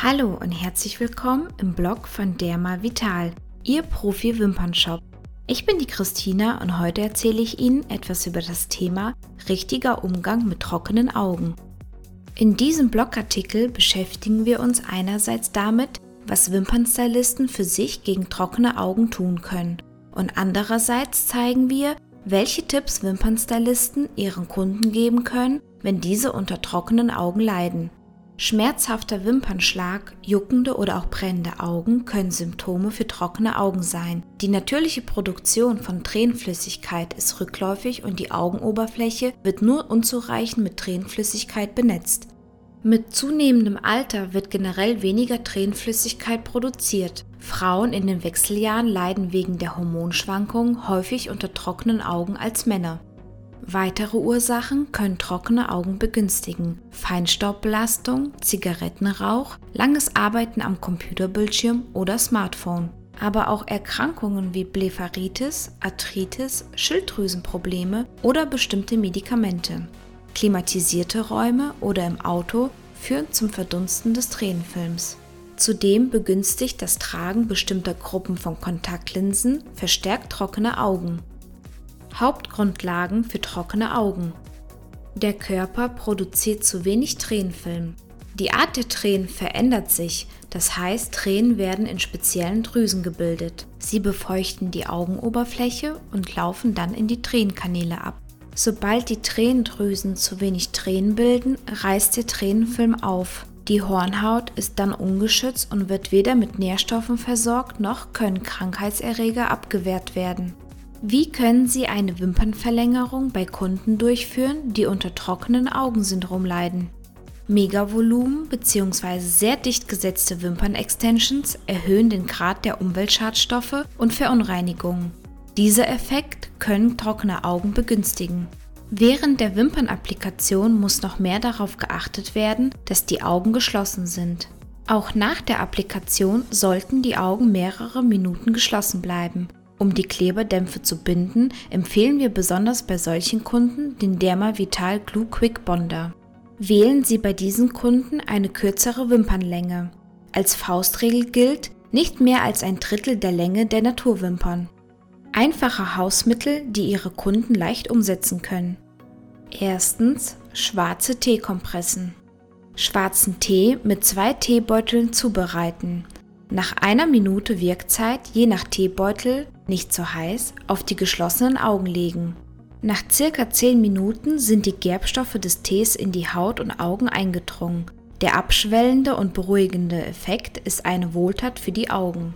Hallo und herzlich willkommen im Blog von Derma Vital, Ihr Profi-Wimpernshop. Ich bin die Christina und heute erzähle ich Ihnen etwas über das Thema richtiger Umgang mit trockenen Augen. In diesem Blogartikel beschäftigen wir uns einerseits damit, was Wimpernstylisten für sich gegen trockene Augen tun können und andererseits zeigen wir, welche Tipps Wimpernstylisten ihren Kunden geben können, wenn diese unter trockenen Augen leiden. Schmerzhafter Wimpernschlag, juckende oder auch brennende Augen können Symptome für trockene Augen sein. Die natürliche Produktion von Tränenflüssigkeit ist rückläufig und die Augenoberfläche wird nur unzureichend mit Tränenflüssigkeit benetzt. Mit zunehmendem Alter wird generell weniger Tränenflüssigkeit produziert. Frauen in den Wechseljahren leiden wegen der Hormonschwankungen häufig unter trockenen Augen als Männer. Weitere Ursachen können trockene Augen begünstigen. Feinstaubbelastung, Zigarettenrauch, langes Arbeiten am Computerbildschirm oder Smartphone. Aber auch Erkrankungen wie Blepharitis, Arthritis, Schilddrüsenprobleme oder bestimmte Medikamente. Klimatisierte Räume oder im Auto führen zum Verdunsten des Tränenfilms. Zudem begünstigt das Tragen bestimmter Gruppen von Kontaktlinsen verstärkt trockene Augen. Hauptgrundlagen für trockene Augen. Der Körper produziert zu wenig Tränenfilm. Die Art der Tränen verändert sich, das heißt Tränen werden in speziellen Drüsen gebildet. Sie befeuchten die Augenoberfläche und laufen dann in die Tränenkanäle ab. Sobald die Tränendrüsen zu wenig Tränen bilden, reißt der Tränenfilm auf. Die Hornhaut ist dann ungeschützt und wird weder mit Nährstoffen versorgt noch können Krankheitserreger abgewehrt werden. Wie können Sie eine Wimpernverlängerung bei Kunden durchführen, die unter trockenen Augensyndrom leiden? Megavolumen bzw. sehr dicht gesetzte Wimpernextensions erhöhen den Grad der Umweltschadstoffe und Verunreinigungen. Dieser Effekt können trockene Augen begünstigen. Während der Wimpernapplikation muss noch mehr darauf geachtet werden, dass die Augen geschlossen sind. Auch nach der Applikation sollten die Augen mehrere Minuten geschlossen bleiben, um die Kleberdämpfe zu binden, empfehlen wir besonders bei solchen Kunden den Derma Vital Glue Quick Bonder. Wählen Sie bei diesen Kunden eine kürzere Wimpernlänge. Als Faustregel gilt nicht mehr als ein Drittel der Länge der Naturwimpern. Einfache Hausmittel, die Ihre Kunden leicht umsetzen können. Erstens schwarze Teekompressen. Schwarzen Tee mit zwei Teebeuteln zubereiten. Nach einer Minute Wirkzeit, je nach Teebeutel, nicht zu heiß, auf die geschlossenen Augen legen. Nach circa 10 Minuten sind die Gerbstoffe des Tees in die Haut und Augen eingedrungen. Der abschwellende und beruhigende Effekt ist eine Wohltat für die Augen.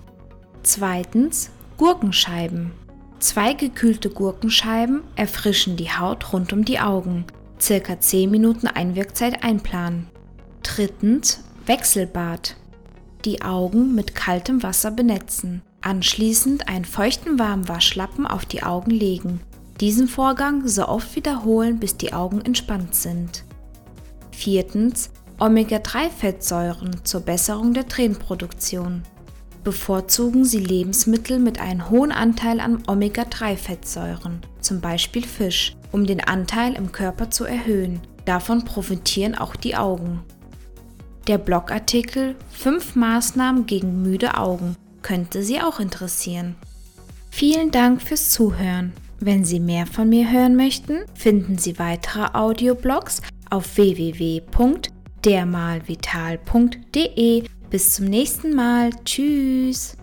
Zweitens Gurkenscheiben. Zwei gekühlte Gurkenscheiben erfrischen die Haut rund um die Augen. Circa 10 Minuten Einwirkzeit einplanen. Drittens Wechselbad die Augen mit kaltem Wasser benetzen. Anschließend einen feuchten warmen Waschlappen auf die Augen legen. Diesen Vorgang so oft wiederholen, bis die Augen entspannt sind. Viertens Omega-3-Fettsäuren zur Besserung der Tränenproduktion. Bevorzugen Sie Lebensmittel mit einem hohen Anteil an Omega-3-Fettsäuren, zum Beispiel Fisch, um den Anteil im Körper zu erhöhen. Davon profitieren auch die Augen. Der Blogartikel 5 Maßnahmen gegen müde Augen könnte Sie auch interessieren. Vielen Dank fürs Zuhören. Wenn Sie mehr von mir hören möchten, finden Sie weitere Audioblogs auf www.dermalvital.de. Bis zum nächsten Mal. Tschüss.